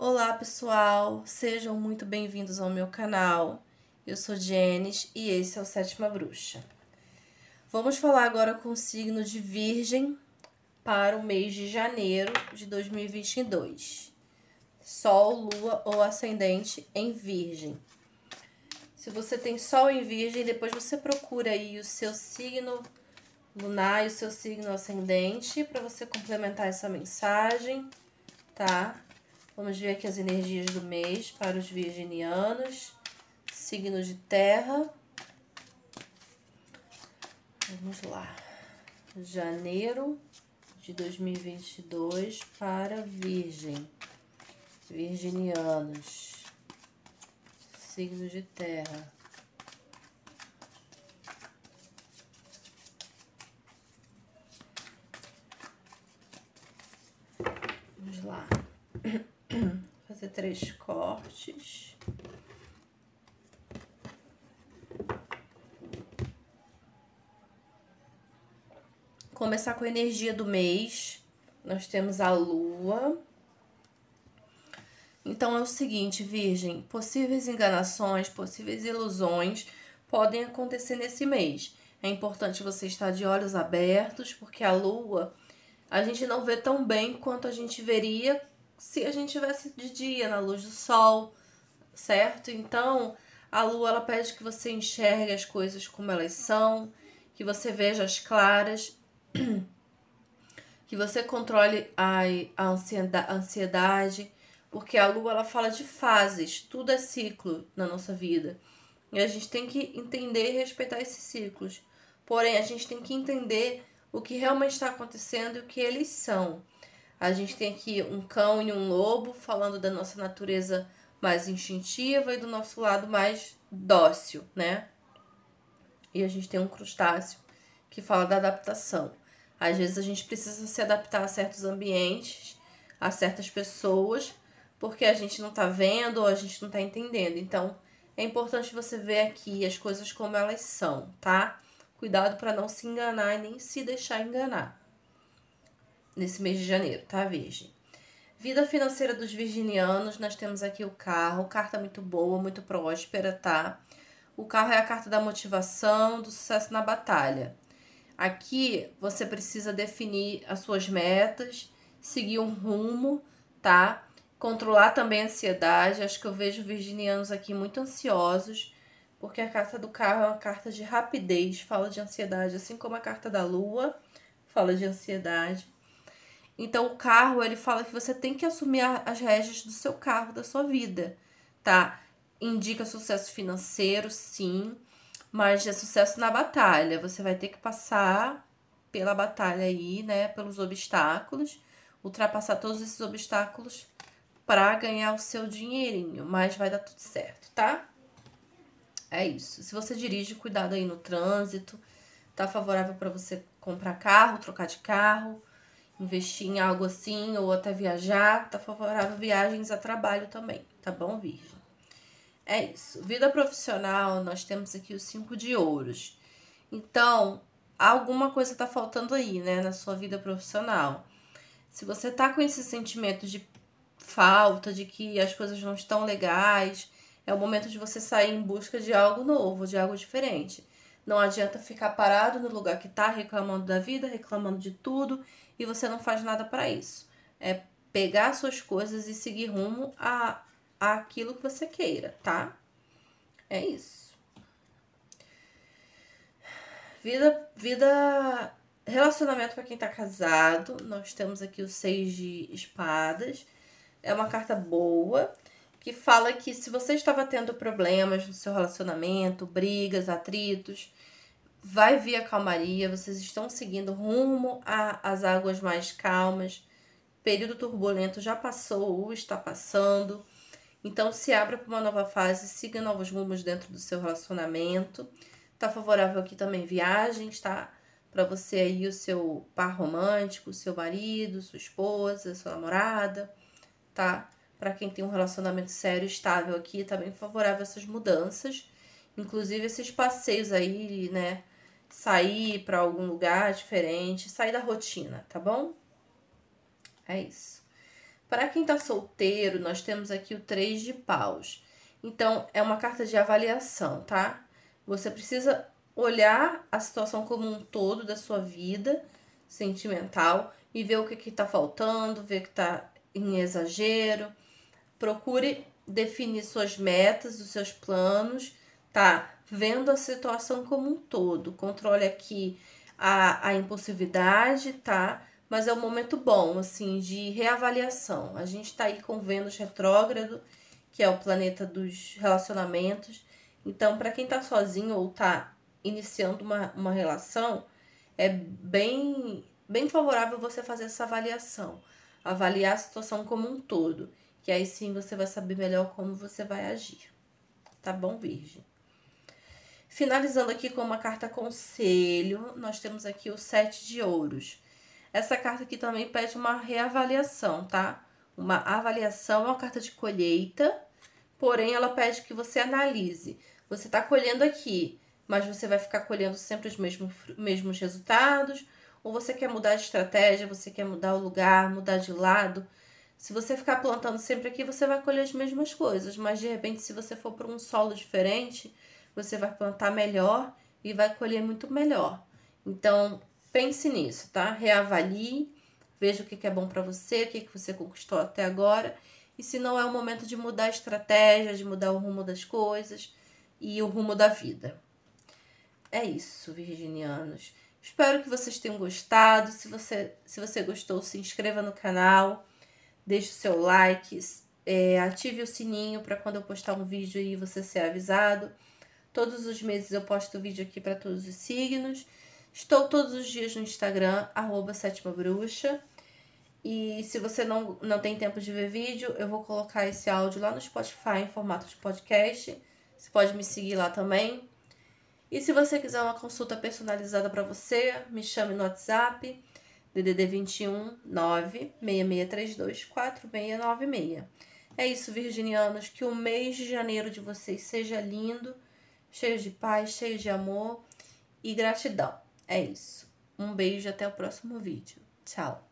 Olá pessoal, sejam muito bem-vindos ao meu canal. Eu sou Jenis e esse é o Sétima Bruxa. Vamos falar agora com o signo de Virgem para o mês de janeiro de 2022. Sol, Lua ou Ascendente em Virgem. Se você tem Sol em Virgem, depois você procura aí o seu signo lunar e o seu signo ascendente para você complementar essa mensagem, tá? Vamos ver aqui as energias do mês para os virginianos, signo de terra. Vamos lá. Janeiro de 2022 para Virgem. Virginianos. Signo de terra. Vamos lá. Fazer três cortes. Começar com a energia do mês. Nós temos a lua. Então é o seguinte, Virgem: possíveis enganações, possíveis ilusões podem acontecer nesse mês. É importante você estar de olhos abertos, porque a lua a gente não vê tão bem quanto a gente veria se a gente tivesse de dia, na luz do sol, certo? Então, a lua ela pede que você enxergue as coisas como elas são, que você veja as claras que você controle a, a ansiedade, porque a lua ela fala de fases, tudo é ciclo na nossa vida. E a gente tem que entender e respeitar esses ciclos. Porém, a gente tem que entender o que realmente está acontecendo e o que eles são. A gente tem aqui um cão e um lobo falando da nossa natureza mais instintiva e do nosso lado mais dócil, né? E a gente tem um crustáceo que fala da adaptação. Às vezes a gente precisa se adaptar a certos ambientes, a certas pessoas, porque a gente não tá vendo ou a gente não tá entendendo. Então, é importante você ver aqui as coisas como elas são, tá? Cuidado para não se enganar e nem se deixar enganar. Nesse mês de janeiro, tá, Virgem? Vida financeira dos virginianos, nós temos aqui o carro, carta muito boa, muito próspera, tá? O carro é a carta da motivação, do sucesso na batalha. Aqui você precisa definir as suas metas, seguir um rumo, tá? Controlar também a ansiedade. Acho que eu vejo virginianos aqui muito ansiosos, porque a carta do carro é uma carta de rapidez, fala de ansiedade, assim como a carta da lua fala de ansiedade. Então o carro, ele fala que você tem que assumir as rédeas do seu carro, da sua vida, tá? Indica sucesso financeiro, sim mas é sucesso na batalha. Você vai ter que passar pela batalha aí, né? Pelos obstáculos, ultrapassar todos esses obstáculos para ganhar o seu dinheirinho. Mas vai dar tudo certo, tá? É isso. Se você dirige, cuidado aí no trânsito. Tá favorável para você comprar carro, trocar de carro, investir em algo assim ou até viajar. Tá favorável viagens a trabalho também, tá bom, Virgem? É isso. Vida profissional, nós temos aqui os cinco de ouros. Então, alguma coisa tá faltando aí, né, na sua vida profissional. Se você tá com esse sentimento de falta, de que as coisas não estão legais, é o momento de você sair em busca de algo novo, de algo diferente. Não adianta ficar parado no lugar que tá reclamando da vida, reclamando de tudo e você não faz nada para isso. É pegar suas coisas e seguir rumo a aquilo que você queira, tá? É isso. Vida, vida, relacionamento para quem tá casado. Nós temos aqui o seis de espadas. É uma carta boa que fala que se você estava tendo problemas no seu relacionamento, brigas, atritos, vai vir a calmaria, vocês estão seguindo rumo às águas mais calmas. período turbulento já passou ou está passando. Então, se abra para uma nova fase, siga novos rumos dentro do seu relacionamento. Tá favorável aqui também viagens, tá? Para você aí, o seu par romântico, seu marido, sua esposa, sua namorada, tá? Para quem tem um relacionamento sério, estável aqui, tá bem favorável essas mudanças. Inclusive esses passeios aí, né? Sair para algum lugar diferente, sair da rotina, tá bom? É isso. Para quem tá solteiro, nós temos aqui o três de paus. Então, é uma carta de avaliação, tá? Você precisa olhar a situação como um todo da sua vida sentimental e ver o que que tá faltando, ver que tá em exagero. Procure definir suas metas, os seus planos, tá? Vendo a situação como um todo. Controle aqui a, a impulsividade, tá? Mas é um momento bom, assim, de reavaliação. A gente tá aí com Vênus retrógrado, que é o planeta dos relacionamentos. Então, para quem tá sozinho ou tá iniciando uma, uma relação, é bem, bem favorável você fazer essa avaliação. Avaliar a situação como um todo. Que aí sim você vai saber melhor como você vai agir. Tá bom, Virgem? Finalizando aqui com uma carta conselho, nós temos aqui o sete de ouros. Essa carta aqui também pede uma reavaliação, tá? Uma avaliação uma carta de colheita, porém ela pede que você analise. Você tá colhendo aqui, mas você vai ficar colhendo sempre os mesmos, mesmos resultados, ou você quer mudar de estratégia, você quer mudar o lugar, mudar de lado. Se você ficar plantando sempre aqui, você vai colher as mesmas coisas, mas de repente, se você for para um solo diferente, você vai plantar melhor e vai colher muito melhor. Então, pense nisso, tá? Reavalie, veja o que é bom para você, o que você conquistou até agora. E se não é o momento de mudar a estratégia, de mudar o rumo das coisas e o rumo da vida. É isso, virginianos. Espero que vocês tenham gostado. Se você, se você gostou, se inscreva no canal, deixe o seu like, é, ative o sininho para quando eu postar um vídeo aí você ser avisado. Todos os meses eu posto vídeo aqui para todos os signos. Estou todos os dias no Instagram, arroba sétima bruxa. E se você não, não tem tempo de ver vídeo, eu vou colocar esse áudio lá no Spotify em formato de podcast. Você pode me seguir lá também. E se você quiser uma consulta personalizada para você, me chame no WhatsApp, DDD 21 96632 4696. É isso, virginianos, que o mês de janeiro de vocês seja lindo, cheio de paz, cheio de amor e gratidão. É isso. Um beijo até o próximo vídeo. Tchau.